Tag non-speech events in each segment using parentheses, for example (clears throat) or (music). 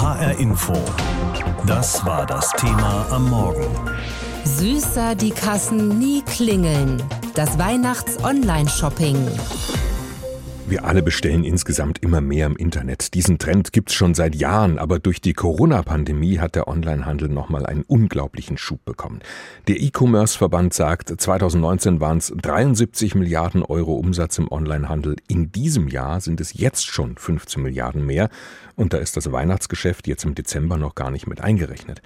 HR Info. Das war das Thema am Morgen. Süßer die Kassen nie klingeln. Das Weihnachts-Online-Shopping. Wir alle bestellen insgesamt immer mehr im Internet. Diesen Trend gibt's schon seit Jahren, aber durch die Corona-Pandemie hat der Onlinehandel nochmal einen unglaublichen Schub bekommen. Der E-Commerce-Verband sagt, 2019 waren es 73 Milliarden Euro Umsatz im Onlinehandel. In diesem Jahr sind es jetzt schon 15 Milliarden mehr und da ist das Weihnachtsgeschäft jetzt im Dezember noch gar nicht mit eingerechnet.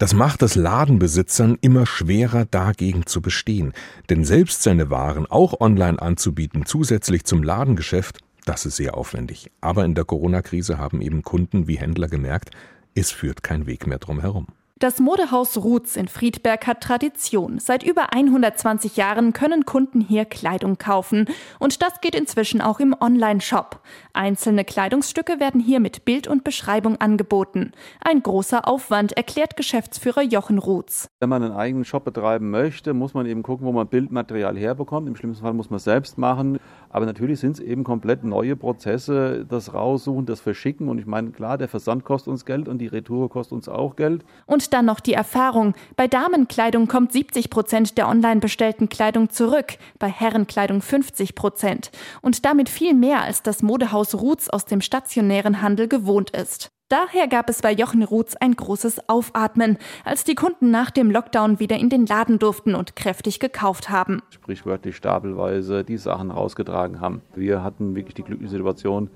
Das macht es Ladenbesitzern immer schwerer, dagegen zu bestehen. Denn selbst seine Waren auch online anzubieten, zusätzlich zum Ladengeschäft, das ist sehr aufwendig. Aber in der Corona-Krise haben eben Kunden wie Händler gemerkt, es führt kein Weg mehr drum herum. Das Modehaus Ruths in Friedberg hat Tradition. Seit über 120 Jahren können Kunden hier Kleidung kaufen. Und das geht inzwischen auch im Online-Shop. Einzelne Kleidungsstücke werden hier mit Bild und Beschreibung angeboten. Ein großer Aufwand, erklärt Geschäftsführer Jochen Ruths. Wenn man einen eigenen Shop betreiben möchte, muss man eben gucken, wo man Bildmaterial herbekommt. Im schlimmsten Fall muss man es selbst machen. Aber natürlich sind es eben komplett neue Prozesse, das Raussuchen, das Verschicken. Und ich meine, klar, der Versand kostet uns Geld und die Retour kostet uns auch Geld. Und dann noch die Erfahrung. Bei Damenkleidung kommt 70 Prozent der online bestellten Kleidung zurück, bei Herrenkleidung 50 Prozent. Und damit viel mehr als das Modehaus Ruths aus dem stationären Handel gewohnt ist. Daher gab es bei Jochen Ruths ein großes Aufatmen, als die Kunden nach dem Lockdown wieder in den Laden durften und kräftig gekauft haben. Sprichwörtlich stapelweise die Sachen rausgetragen haben. Wir hatten wirklich die glückliche Situation,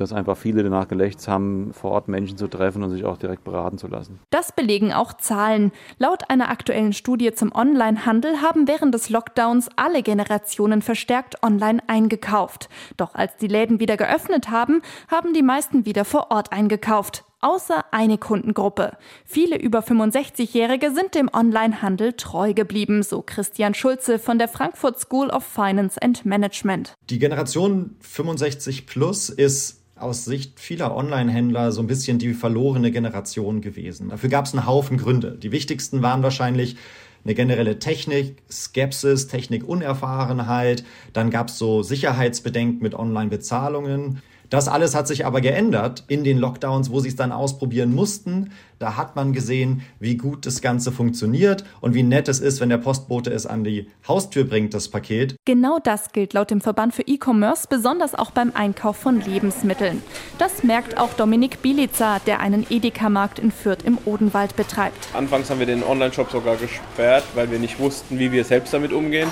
dass einfach viele danach gelächzt haben, vor Ort Menschen zu treffen und sich auch direkt beraten zu lassen. Das belegen auch Zahlen. Laut einer aktuellen Studie zum Onlinehandel haben während des Lockdowns alle Generationen verstärkt online eingekauft. Doch als die Läden wieder geöffnet haben, haben die meisten wieder vor Ort eingekauft. Außer eine Kundengruppe. Viele über 65-Jährige sind dem Onlinehandel treu geblieben, so Christian Schulze von der Frankfurt School of Finance and Management. Die Generation 65 plus ist aus Sicht vieler Online-Händler so ein bisschen die verlorene Generation gewesen. Dafür gab es einen Haufen Gründe. Die wichtigsten waren wahrscheinlich eine generelle Technik, Skepsis, Technikunerfahrenheit. Dann gab es so Sicherheitsbedenken mit Online-Bezahlungen. Das alles hat sich aber geändert in den Lockdowns, wo sie es dann ausprobieren mussten. Da hat man gesehen, wie gut das Ganze funktioniert und wie nett es ist, wenn der Postbote es an die Haustür bringt, das Paket. Genau das gilt laut dem Verband für E-Commerce besonders auch beim Einkauf von Lebensmitteln. Das merkt auch Dominik Bielica, der einen Edeka-Markt in Fürth im Odenwald betreibt. Anfangs haben wir den Online-Shop sogar gesperrt, weil wir nicht wussten, wie wir selbst damit umgehen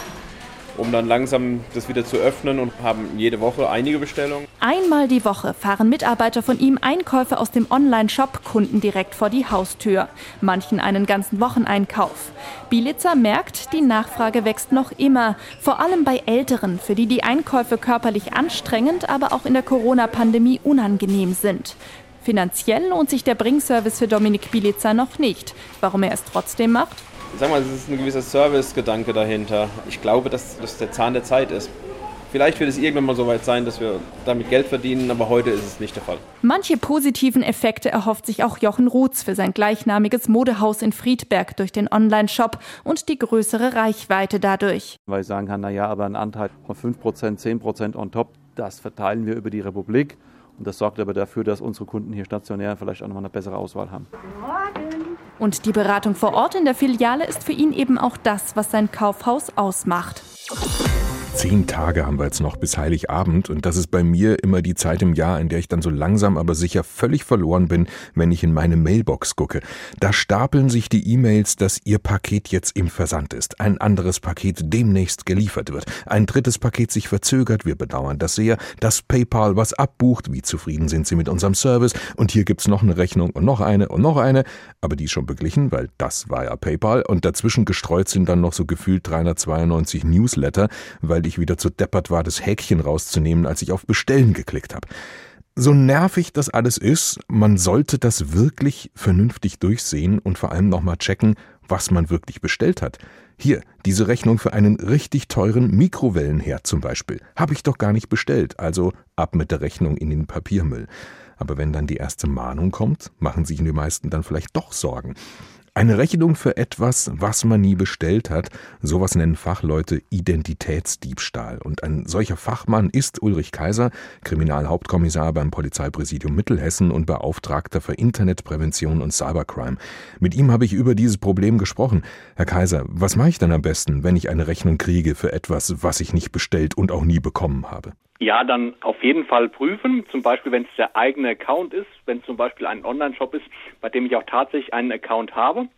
um dann langsam das wieder zu öffnen und haben jede Woche einige Bestellungen. Einmal die Woche fahren Mitarbeiter von ihm Einkäufe aus dem Online-Shop Kunden direkt vor die Haustür. Manchen einen ganzen Wocheneinkauf. Bielitzer merkt, die Nachfrage wächst noch immer. Vor allem bei Älteren, für die die Einkäufe körperlich anstrengend, aber auch in der Corona-Pandemie unangenehm sind. Finanziell lohnt sich der Bringservice für Dominik Bielitzer noch nicht. Warum er es trotzdem macht? Sag mal, es ist ein gewisser Service-Gedanke dahinter. Ich glaube, dass das der Zahn der Zeit ist. Vielleicht wird es irgendwann mal so weit sein, dass wir damit Geld verdienen, aber heute ist es nicht der Fall. Manche positiven Effekte erhofft sich auch Jochen Ruths für sein gleichnamiges Modehaus in Friedberg durch den Online-Shop und die größere Reichweite dadurch. Weil ich sagen kann, naja, aber ein Anteil von 5%, 10% on top, das verteilen wir über die Republik. Und das sorgt aber dafür, dass unsere Kunden hier stationär vielleicht auch noch mal eine bessere Auswahl haben. Und die Beratung vor Ort in der Filiale ist für ihn eben auch das, was sein Kaufhaus ausmacht. Zehn Tage haben wir jetzt noch bis Heiligabend. Und das ist bei mir immer die Zeit im Jahr, in der ich dann so langsam aber sicher völlig verloren bin, wenn ich in meine Mailbox gucke. Da stapeln sich die E-Mails, dass Ihr Paket jetzt im Versand ist, ein anderes Paket demnächst geliefert wird, ein drittes Paket sich verzögert, wir bedauern das sehr, dass PayPal was abbucht, wie zufrieden sind Sie mit unserem Service? Und hier gibt's noch eine Rechnung und noch eine und noch eine, aber die ist schon beglichen, weil das war ja PayPal. Und dazwischen gestreut sind dann noch so gefühlt 392 Newsletter, weil ich wieder zu deppert war, das Häkchen rauszunehmen, als ich auf Bestellen geklickt habe. So nervig das alles ist, man sollte das wirklich vernünftig durchsehen und vor allem nochmal checken, was man wirklich bestellt hat. Hier, diese Rechnung für einen richtig teuren Mikrowellenherd zum Beispiel, habe ich doch gar nicht bestellt, also ab mit der Rechnung in den Papiermüll. Aber wenn dann die erste Mahnung kommt, machen sich die meisten dann vielleicht doch Sorgen. Eine Rechnung für etwas, was man nie bestellt hat, sowas nennen Fachleute Identitätsdiebstahl. Und ein solcher Fachmann ist Ulrich Kaiser, Kriminalhauptkommissar beim Polizeipräsidium Mittelhessen und Beauftragter für Internetprävention und Cybercrime. Mit ihm habe ich über dieses Problem gesprochen. Herr Kaiser, was mache ich dann am besten, wenn ich eine Rechnung kriege für etwas, was ich nicht bestellt und auch nie bekommen habe? Ja, dann auf jeden Fall prüfen, zum Beispiel wenn es der eigene Account ist, wenn es zum Beispiel ein Online-Shop ist, bei dem ich auch tatsächlich einen Account habe.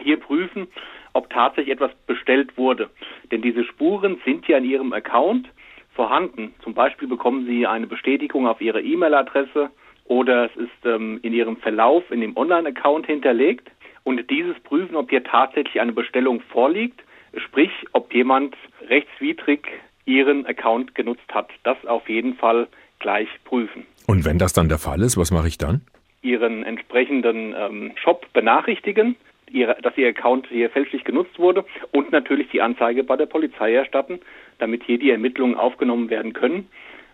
Hier prüfen, ob tatsächlich etwas bestellt wurde. Denn diese Spuren sind ja in Ihrem Account vorhanden. Zum Beispiel bekommen Sie eine Bestätigung auf Ihre E-Mail-Adresse oder es ist ähm, in Ihrem Verlauf in dem Online-Account hinterlegt. Und dieses prüfen, ob hier tatsächlich eine Bestellung vorliegt, sprich, ob jemand rechtswidrig Ihren Account genutzt hat. Das auf jeden Fall gleich prüfen. Und wenn das dann der Fall ist, was mache ich dann? Ihren entsprechenden ähm, Shop benachrichtigen, ihre, dass Ihr Account hier fälschlich genutzt wurde und natürlich die Anzeige bei der Polizei erstatten, damit hier die Ermittlungen aufgenommen werden können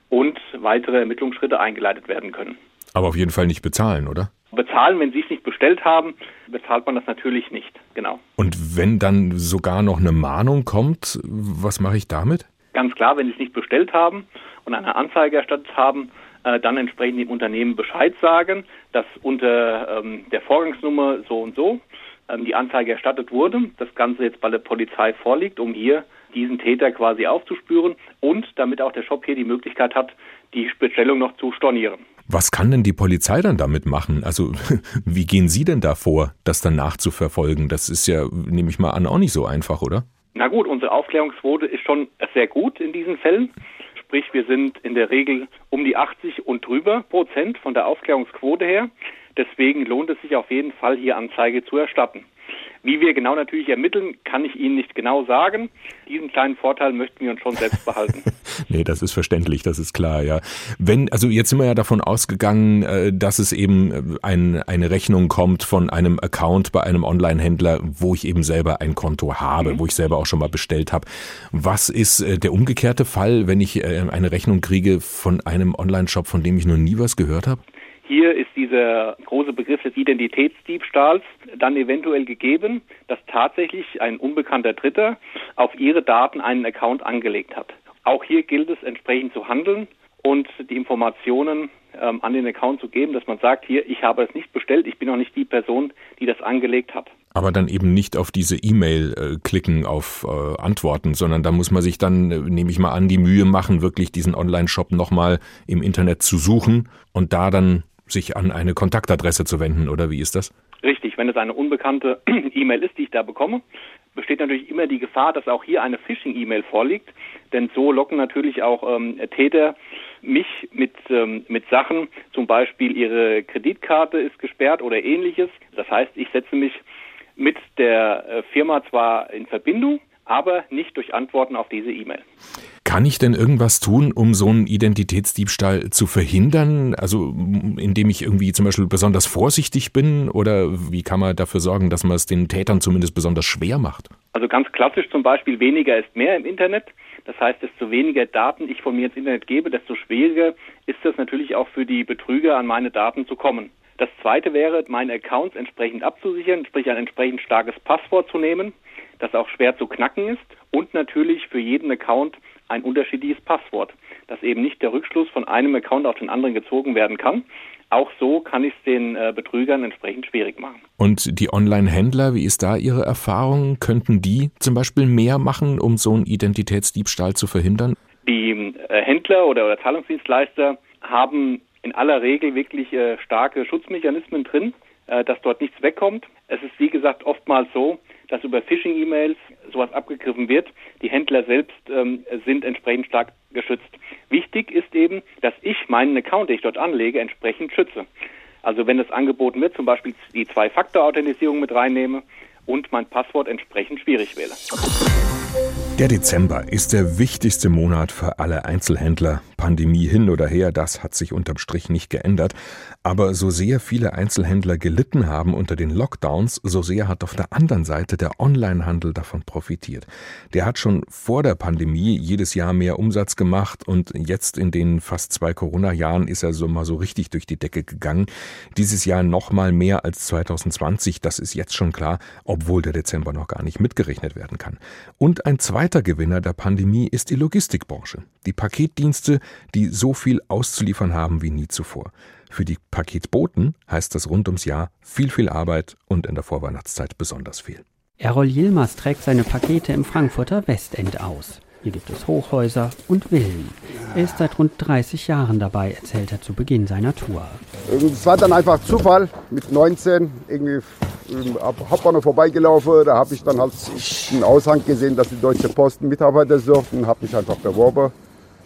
und weitere Ermittlungsschritte eingeleitet werden können. Aber auf jeden Fall nicht bezahlen, oder? Bezahlen, wenn Sie es nicht bestellt haben, bezahlt man das natürlich nicht, genau. Und wenn dann sogar noch eine Mahnung kommt, was mache ich damit? Ganz klar, wenn Sie es nicht bestellt haben und eine Anzeige erstattet haben, äh, dann entsprechend dem Unternehmen Bescheid sagen, dass unter ähm, der Vorgangsnummer so und so ähm, die Anzeige erstattet wurde, das Ganze jetzt bei der Polizei vorliegt, um hier diesen Täter quasi aufzuspüren und damit auch der Shop hier die Möglichkeit hat, die Bestellung noch zu stornieren. Was kann denn die Polizei dann damit machen? Also (laughs) wie gehen Sie denn da vor, das dann nachzuverfolgen? Das ist ja, nehme ich mal an, auch nicht so einfach, oder? Na gut, unsere Aufklärungsquote ist schon sehr gut in diesen Fällen. Sprich, wir sind in der Regel um die 80 und drüber Prozent von der Aufklärungsquote her. Deswegen lohnt es sich auf jeden Fall, hier Anzeige zu erstatten. Wie wir genau natürlich ermitteln, kann ich Ihnen nicht genau sagen. Diesen kleinen Vorteil möchten wir uns schon selbst behalten. (laughs) nee, das ist verständlich, das ist klar, ja. Wenn, also jetzt sind wir ja davon ausgegangen, äh, dass es eben äh, ein, eine Rechnung kommt von einem Account bei einem Online-Händler, wo ich eben selber ein Konto habe, mhm. wo ich selber auch schon mal bestellt habe. Was ist äh, der umgekehrte Fall, wenn ich eine Rechnung kriege von einem Online-Shop, von dem ich noch nie was gehört habe? Hier ist dieser große Begriff des Identitätsdiebstahls dann eventuell gegeben, dass tatsächlich ein unbekannter Dritter auf Ihre Daten einen Account angelegt hat. Auch hier gilt es entsprechend zu handeln und die Informationen ähm, an den Account zu geben, dass man sagt, hier, ich habe es nicht bestellt, ich bin auch nicht die Person, die das angelegt hat. Aber dann eben nicht auf diese E-Mail äh, klicken, auf äh, Antworten, sondern da muss man sich dann, äh, nehme ich mal an, die Mühe machen, wirklich diesen Online-Shop nochmal im Internet zu suchen und da dann sich an eine Kontaktadresse zu wenden, oder wie ist das? Richtig, wenn es eine unbekannte (clears throat) E-Mail ist, die ich da bekomme, besteht natürlich immer die Gefahr, dass auch hier eine Phishing-E-Mail vorliegt, denn so locken natürlich auch ähm, Täter mich mit, ähm, mit Sachen, zum Beispiel ihre Kreditkarte ist gesperrt oder ähnliches. Das heißt, ich setze mich mit der äh, Firma zwar in Verbindung, aber nicht durch Antworten auf diese E-Mail. Kann ich denn irgendwas tun, um so einen Identitätsdiebstahl zu verhindern? Also indem ich irgendwie zum Beispiel besonders vorsichtig bin oder wie kann man dafür sorgen, dass man es den Tätern zumindest besonders schwer macht? Also ganz klassisch zum Beispiel weniger ist mehr im Internet. Das heißt, desto weniger Daten ich von mir ins Internet gebe, desto schwieriger ist es natürlich auch für die Betrüger, an meine Daten zu kommen. Das zweite wäre, meine Accounts entsprechend abzusichern, sprich ein entsprechend starkes Passwort zu nehmen das auch schwer zu knacken ist und natürlich für jeden Account ein unterschiedliches Passwort, dass eben nicht der Rückschluss von einem Account auf den anderen gezogen werden kann. Auch so kann ich es den äh, Betrügern entsprechend schwierig machen. Und die Online-Händler, wie ist da Ihre Erfahrung? Könnten die zum Beispiel mehr machen, um so einen Identitätsdiebstahl zu verhindern? Die äh, Händler oder, oder, Zahlungsdienstleister haben in aller Regel wirklich äh, starke Schutzmechanismen drin, äh, dass dort nichts wegkommt. Es ist wie gesagt oftmals so, dass über Phishing-E-Mails sowas abgegriffen wird. Die Händler selbst ähm, sind entsprechend stark geschützt. Wichtig ist eben, dass ich meinen Account, den ich dort anlege, entsprechend schütze. Also wenn es angeboten wird, zum Beispiel die Zwei-Faktor-Authentisierung mit reinnehme und mein Passwort entsprechend schwierig wähle. Der Dezember ist der wichtigste Monat für alle Einzelhändler. Pandemie hin oder her, das hat sich unterm Strich nicht geändert. Aber so sehr viele Einzelhändler gelitten haben unter den Lockdowns, so sehr hat auf der anderen Seite der Onlinehandel davon profitiert. Der hat schon vor der Pandemie jedes Jahr mehr Umsatz gemacht und jetzt in den fast zwei Corona-Jahren ist er so mal so richtig durch die Decke gegangen. Dieses Jahr noch mal mehr als 2020, das ist jetzt schon klar, obwohl der Dezember noch gar nicht mitgerechnet werden kann. Und ein zweiter Gewinner der Pandemie ist die Logistikbranche. Die Paketdienste, die so viel auszuliefern haben wie nie zuvor. Für die Paketboten heißt das rund ums Jahr viel, viel Arbeit und in der Vorweihnachtszeit besonders viel. Errol Yilmaz trägt seine Pakete im Frankfurter Westend aus. Hier gibt es Hochhäuser und Villen. Er ist seit rund 30 Jahren dabei, erzählt er zu Beginn seiner Tour. Es war dann einfach Zufall. Mit 19 irgendwie am Hauptbahnhof vorbeigelaufen. Da habe ich dann halt einen Aushang gesehen, dass die Deutsche Post Mitarbeiter suchten. Habe mich einfach beworben.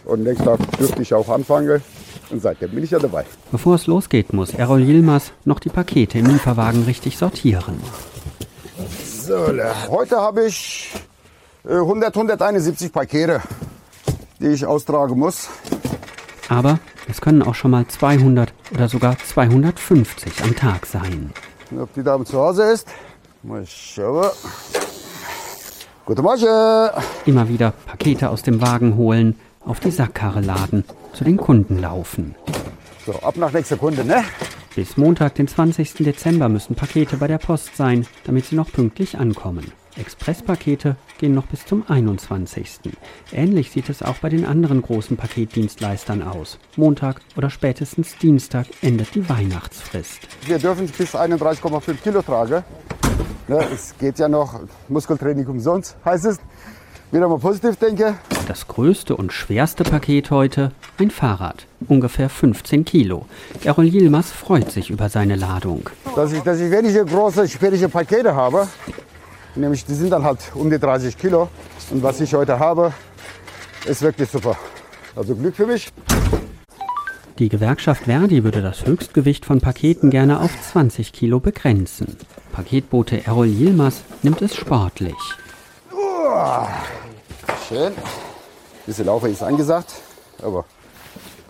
Und nächsten Tag dürfte ich auch anfangen. Und seitdem bin ich ja dabei. Bevor es losgeht, muss Errol Yilmaz noch die Pakete im Lieferwagen richtig sortieren. So, heute habe ich 100, äh, 171 Pakete, die ich austragen muss. Aber es können auch schon mal 200 oder sogar 250 am Tag sein. Ob die Dame zu Hause ist? Mal schauen. Guten Morgen. Immer wieder Pakete aus dem Wagen holen, auf die Sackkarre laden, zu den Kunden laufen. So, ab nach nächster Kunde, ne? Bis Montag, den 20. Dezember, müssen Pakete bei der Post sein, damit sie noch pünktlich ankommen. Expresspakete gehen noch bis zum 21. Ähnlich sieht es auch bei den anderen großen Paketdienstleistern aus. Montag oder spätestens Dienstag endet die Weihnachtsfrist. Wir dürfen bis 31,5 Kilo tragen. Ne, es geht ja noch Muskeltraining umsonst, heißt es. Wieder mal positiv denke. Das größte und schwerste Paket heute ein Fahrrad, ungefähr 15 Kilo. Errol Yilmaz freut sich über seine Ladung. Dass ich, dass ich wenige große, schwierige Pakete habe, nämlich die sind dann halt um die 30 Kilo. Und was ich heute habe, ist wirklich super. Also Glück für mich. Die Gewerkschaft Verdi würde das Höchstgewicht von Paketen gerne auf 20 Kilo begrenzen. Paketbote Errol Yilmaz nimmt es sportlich. Schön. Ein bisschen Laufen ist angesagt, aber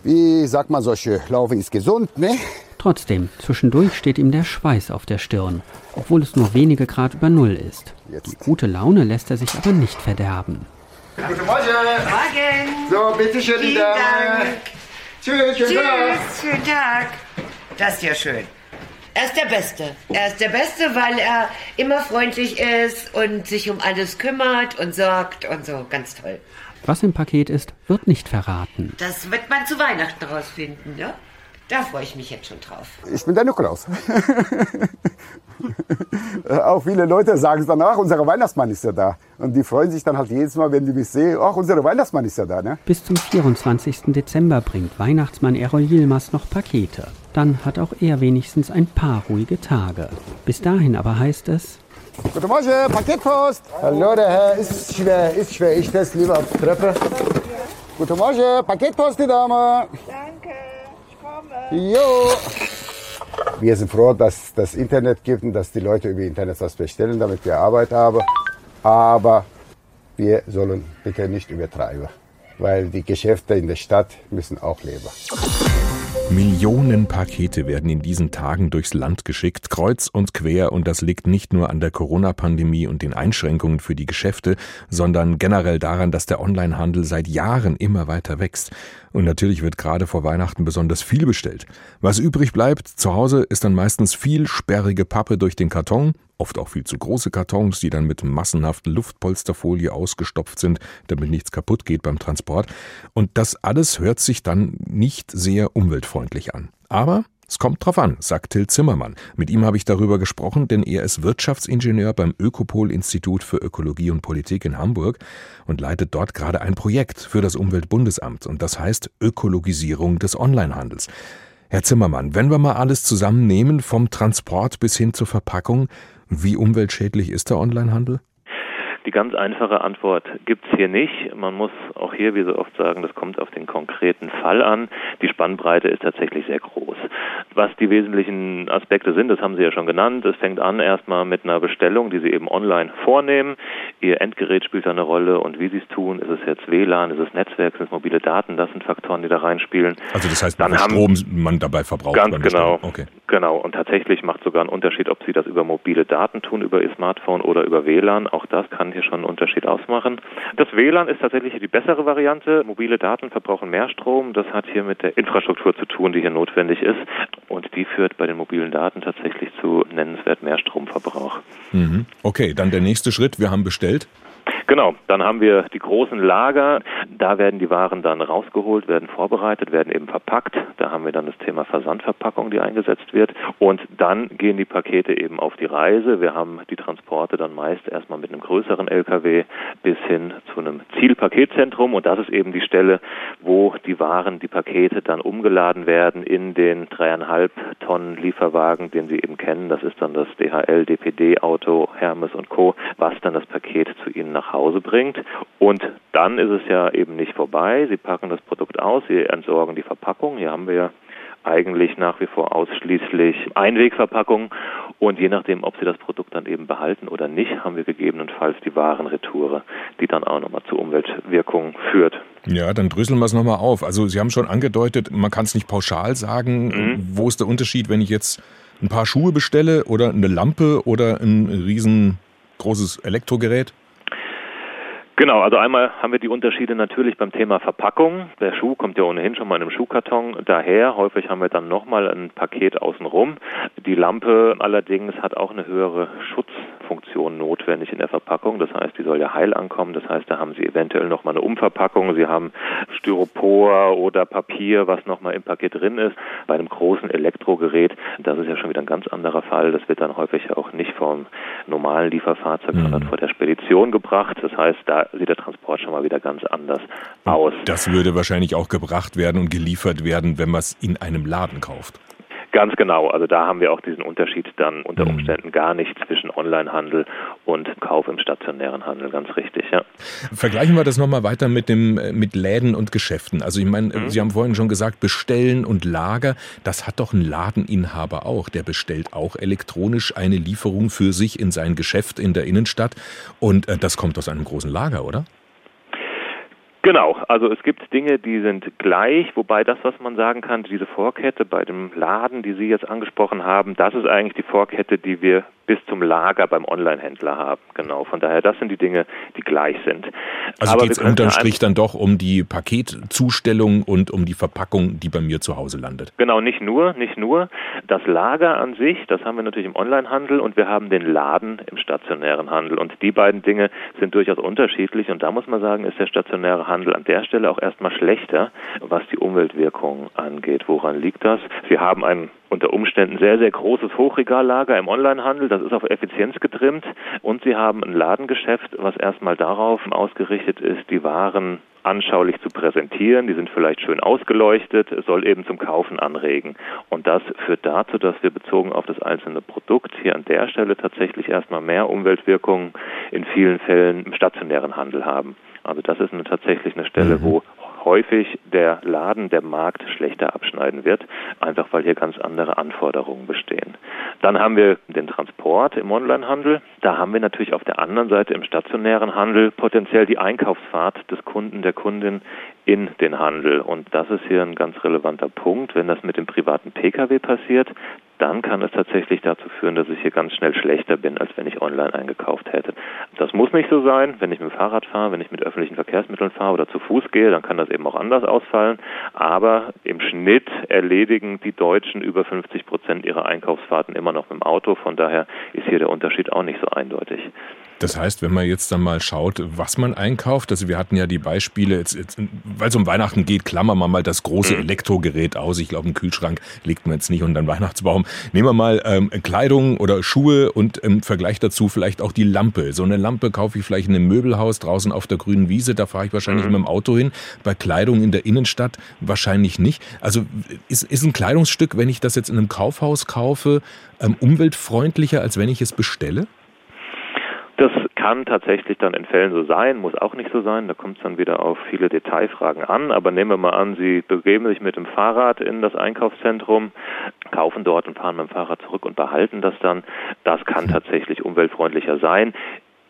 wie sagt man, solche Laufen ist gesund, ne? Trotzdem, zwischendurch steht ihm der Schweiß auf der Stirn, obwohl es nur wenige Grad über Null ist. Die gute Laune lässt er sich aber nicht verderben. Guten Morgen. Morgen. So, bitte schön, die Dame. Tschüss, schönen Tschüss, Tag. schönen Tag. Das ist ja schön. Er ist der Beste. Er ist der Beste, weil er immer freundlich ist und sich um alles kümmert und sorgt und so. Ganz toll. Was im Paket ist, wird nicht verraten. Das wird man zu Weihnachten rausfinden, ne? Da freue ich mich jetzt schon drauf. Ich bin der Nikolaus. (laughs) auch viele Leute sagen es danach, unser Weihnachtsmann ist ja da. Und die freuen sich dann halt jedes Mal, wenn die mich sehen, ach, unser Weihnachtsmann ist ja da. Ne? Bis zum 24. Dezember bringt Weihnachtsmann Errol Yilmaz noch Pakete. Dann hat auch er wenigstens ein paar ruhige Tage. Bis dahin aber heißt es... Guten Morgen, Paketpost. Hallo, der Herr, ist schwer, ist schwer. Ich teste lieber auf Treppe. Guten Morgen, Paketpost, die Dame. Jo. Wir sind froh, dass das Internet gibt und dass die Leute über Internet was bestellen, damit wir Arbeit haben. Aber wir sollen bitte nicht übertreiben, weil die Geschäfte in der Stadt müssen auch leben. Millionen Pakete werden in diesen Tagen durchs Land geschickt, kreuz und quer, und das liegt nicht nur an der Corona-Pandemie und den Einschränkungen für die Geschäfte, sondern generell daran, dass der Onlinehandel seit Jahren immer weiter wächst. Und natürlich wird gerade vor Weihnachten besonders viel bestellt. Was übrig bleibt zu Hause ist dann meistens viel sperrige Pappe durch den Karton, oft auch viel zu große Kartons, die dann mit massenhaften Luftpolsterfolie ausgestopft sind, damit nichts kaputt geht beim Transport. Und das alles hört sich dann nicht sehr umweltfreundlich an. Aber es kommt drauf an, sagt Till Zimmermann. Mit ihm habe ich darüber gesprochen, denn er ist Wirtschaftsingenieur beim Ökopol-Institut für Ökologie und Politik in Hamburg und leitet dort gerade ein Projekt für das Umweltbundesamt und das heißt Ökologisierung des Onlinehandels. Herr Zimmermann, wenn wir mal alles zusammennehmen, vom Transport bis hin zur Verpackung, wie umweltschädlich ist der Onlinehandel? Die ganz einfache Antwort gibt es hier nicht. Man muss auch hier, wie so oft sagen, das kommt auf den konkreten Fall an. Die Spannbreite ist tatsächlich sehr groß. Was die wesentlichen Aspekte sind, das haben Sie ja schon genannt. Es fängt an erstmal mit einer Bestellung, die Sie eben online vornehmen. Ihr Endgerät spielt da eine Rolle und wie Sie es tun. Ist es jetzt WLAN, ist es Netzwerk, sind es mobile Daten? Das sind Faktoren, die da reinspielen. Also das heißt, wie Strom man dabei verbraucht. Ganz genau. Okay. Genau. Und tatsächlich macht sogar einen Unterschied, ob Sie das über mobile Daten tun, über Ihr Smartphone oder über WLAN. Auch das kann hier schon einen Unterschied ausmachen. Das WLAN ist tatsächlich die bessere Variante. Mobile Daten verbrauchen mehr Strom. Das hat hier mit der Infrastruktur zu tun, die hier notwendig ist. Und die führt bei den mobilen Daten tatsächlich zu nennenswert mehr Stromverbrauch. Mhm. Okay, dann der nächste Schritt. Wir haben bestellt. Genau, dann haben wir die großen Lager. Da werden die Waren dann rausgeholt, werden vorbereitet, werden eben verpackt. Da haben wir dann das Thema Versandverpackung, die eingesetzt wird. Und dann gehen die Pakete eben auf die Reise. Wir haben die Transporte dann meist erstmal mit einem größeren LKW bis hin zu einem Zielpaketzentrum. Und das ist eben die Stelle, wo die Waren, die Pakete dann umgeladen werden in den dreieinhalb Tonnen Lieferwagen, den Sie eben kennen. Das ist dann das DHL, DPD Auto, Hermes und Co., was dann das Paket zu Ihnen nach Hause bringt. Und dann ist es ja eben nicht vorbei. Sie packen das Produkt aus, Sie entsorgen die Verpackung. Hier haben wir ja eigentlich nach wie vor ausschließlich Einwegverpackungen und je nachdem, ob Sie das Produkt dann eben behalten oder nicht, haben wir gegebenenfalls die Warenretoure, die dann auch nochmal zu Umweltwirkungen führt. Ja, dann dröseln wir es nochmal auf. Also Sie haben schon angedeutet, man kann es nicht pauschal sagen. Mhm. Wo ist der Unterschied, wenn ich jetzt ein paar Schuhe bestelle oder eine Lampe oder ein riesengroßes Elektrogerät? Genau, also einmal haben wir die Unterschiede natürlich beim Thema Verpackung. Der Schuh kommt ja ohnehin schon mal in einem Schuhkarton daher. Häufig haben wir dann nochmal ein Paket außenrum. Die Lampe allerdings hat auch eine höhere Schutzfunktion notwendig in der Verpackung. Das heißt, die soll ja heil ankommen. Das heißt, da haben Sie eventuell nochmal eine Umverpackung. Sie haben Styropor oder Papier, was nochmal im Paket drin ist. Bei einem großen Elektrogerät, das ist ja schon wieder ein ganz anderer Fall. Das wird dann häufig auch nicht vom normalen Lieferfahrzeug, mhm. sondern vor der Spedition gebracht. Das heißt, da sieht der Transport schon mal wieder ganz anders aus. Das würde wahrscheinlich auch gebracht werden und geliefert werden, wenn man es in einem Laden kauft. Ganz genau. Also da haben wir auch diesen Unterschied dann unter mhm. Umständen gar nicht zwischen Onlinehandel und Kauf im stationären Handel. Ganz richtig, ja. Vergleichen wir das nochmal weiter mit dem, äh, mit Läden und Geschäften. Also ich meine, mhm. Sie haben vorhin schon gesagt, bestellen und Lager, das hat doch ein Ladeninhaber auch. Der bestellt auch elektronisch eine Lieferung für sich in sein Geschäft in der Innenstadt. Und äh, das kommt aus einem großen Lager, oder? Genau, also es gibt Dinge, die sind gleich, wobei das, was man sagen kann, diese Vorkette bei dem Laden, die Sie jetzt angesprochen haben, das ist eigentlich die Vorkette, die wir bis zum Lager beim Online-Händler haben. Genau, von daher, das sind die Dinge, die gleich sind. Also geht es unterm Strich dann doch um die Paketzustellung und um die Verpackung, die bei mir zu Hause landet. Genau, nicht nur, nicht nur. Das Lager an sich, das haben wir natürlich im Online-Handel und wir haben den Laden im stationären Handel. Und die beiden Dinge sind durchaus unterschiedlich und da muss man sagen, ist der stationäre Handel an der Stelle auch erstmal schlechter, was die Umweltwirkung angeht. Woran liegt das? Wir haben ein unter Umständen sehr, sehr großes Hochregallager im Onlinehandel. Das ist auf Effizienz getrimmt. Und sie haben ein Ladengeschäft, was erstmal darauf ausgerichtet ist, die Waren anschaulich zu präsentieren. Die sind vielleicht schön ausgeleuchtet, soll eben zum Kaufen anregen. Und das führt dazu, dass wir bezogen auf das einzelne Produkt hier an der Stelle tatsächlich erstmal mehr Umweltwirkungen in vielen Fällen im stationären Handel haben. Also das ist eine, tatsächlich eine Stelle, mhm. wo häufig der Laden, der Markt schlechter abschneiden wird, einfach weil hier ganz andere Anforderungen bestehen. Dann haben wir den Transport im Onlinehandel. Da haben wir natürlich auf der anderen Seite im stationären Handel potenziell die Einkaufsfahrt des Kunden, der Kundin in den Handel. Und das ist hier ein ganz relevanter Punkt. Wenn das mit dem privaten Pkw passiert, dann kann es tatsächlich dazu führen, dass ich hier ganz schnell schlechter bin, als wenn ich online eingekauft hätte. Das muss nicht so sein. Wenn ich mit dem Fahrrad fahre, wenn ich mit öffentlichen Verkehrsmitteln fahre oder zu Fuß gehe, dann kann das eben auch anders ausfallen. Aber im Schnitt erledigen die Deutschen über 50 Prozent ihrer Einkaufsfahrten immer noch mit dem Auto. Von daher ist hier der Unterschied auch nicht so eindeutig. Das heißt, wenn man jetzt dann mal schaut, was man einkauft, also wir hatten ja die Beispiele, jetzt, jetzt, weil es um Weihnachten geht, klammern wir mal das große mhm. Elektrogerät aus. Ich glaube, einen Kühlschrank legt man jetzt nicht unter den Weihnachtsbaum. Nehmen wir mal ähm, Kleidung oder Schuhe und im Vergleich dazu vielleicht auch die Lampe. So eine Lampe kaufe ich vielleicht in einem Möbelhaus draußen auf der grünen Wiese, da fahre ich wahrscheinlich mhm. mit dem Auto hin. Bei Kleidung in der Innenstadt wahrscheinlich nicht. Also ist, ist ein Kleidungsstück, wenn ich das jetzt in einem Kaufhaus kaufe, ähm, umweltfreundlicher, als wenn ich es bestelle? Kann tatsächlich dann in Fällen so sein, muss auch nicht so sein. Da kommt es dann wieder auf viele Detailfragen an. Aber nehmen wir mal an, Sie begeben sich mit dem Fahrrad in das Einkaufszentrum, kaufen dort und fahren mit dem Fahrrad zurück und behalten das dann. Das kann tatsächlich umweltfreundlicher sein.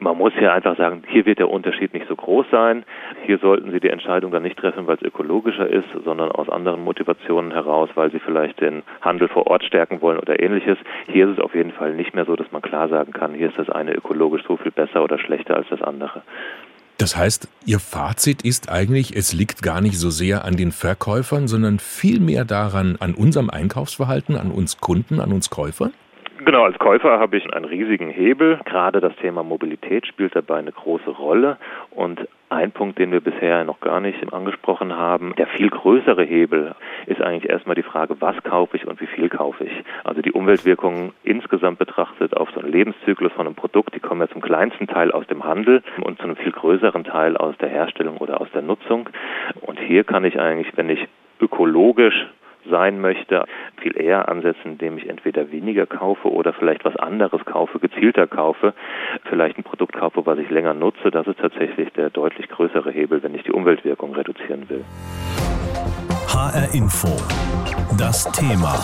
Man muss ja einfach sagen, hier wird der Unterschied nicht so groß sein. Hier sollten Sie die Entscheidung dann nicht treffen, weil es ökologischer ist, sondern aus anderen Motivationen heraus, weil Sie vielleicht den Handel vor Ort stärken wollen oder ähnliches. Hier ist es auf jeden Fall nicht mehr so, dass man klar sagen kann, hier ist das eine ökologisch so viel besser oder schlechter als das andere. Das heißt, Ihr Fazit ist eigentlich, es liegt gar nicht so sehr an den Verkäufern, sondern vielmehr daran, an unserem Einkaufsverhalten, an uns Kunden, an uns Käufern? Genau, als Käufer habe ich einen riesigen Hebel. Gerade das Thema Mobilität spielt dabei eine große Rolle. Und ein Punkt, den wir bisher noch gar nicht angesprochen haben, der viel größere Hebel ist eigentlich erstmal die Frage, was kaufe ich und wie viel kaufe ich. Also die Umweltwirkungen insgesamt betrachtet auf so einen Lebenszyklus von einem Produkt, die kommen ja zum kleinsten Teil aus dem Handel und zu einem viel größeren Teil aus der Herstellung oder aus der Nutzung. Und hier kann ich eigentlich, wenn ich ökologisch sein möchte, viel eher ansetzen, indem ich entweder weniger kaufe oder vielleicht was anderes kaufe, gezielter kaufe, vielleicht ein Produkt kaufe, was ich länger nutze. Das ist tatsächlich der deutlich größere Hebel, wenn ich die Umweltwirkung reduzieren will. HR Info. Das Thema.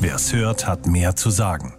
Wer es hört, hat mehr zu sagen.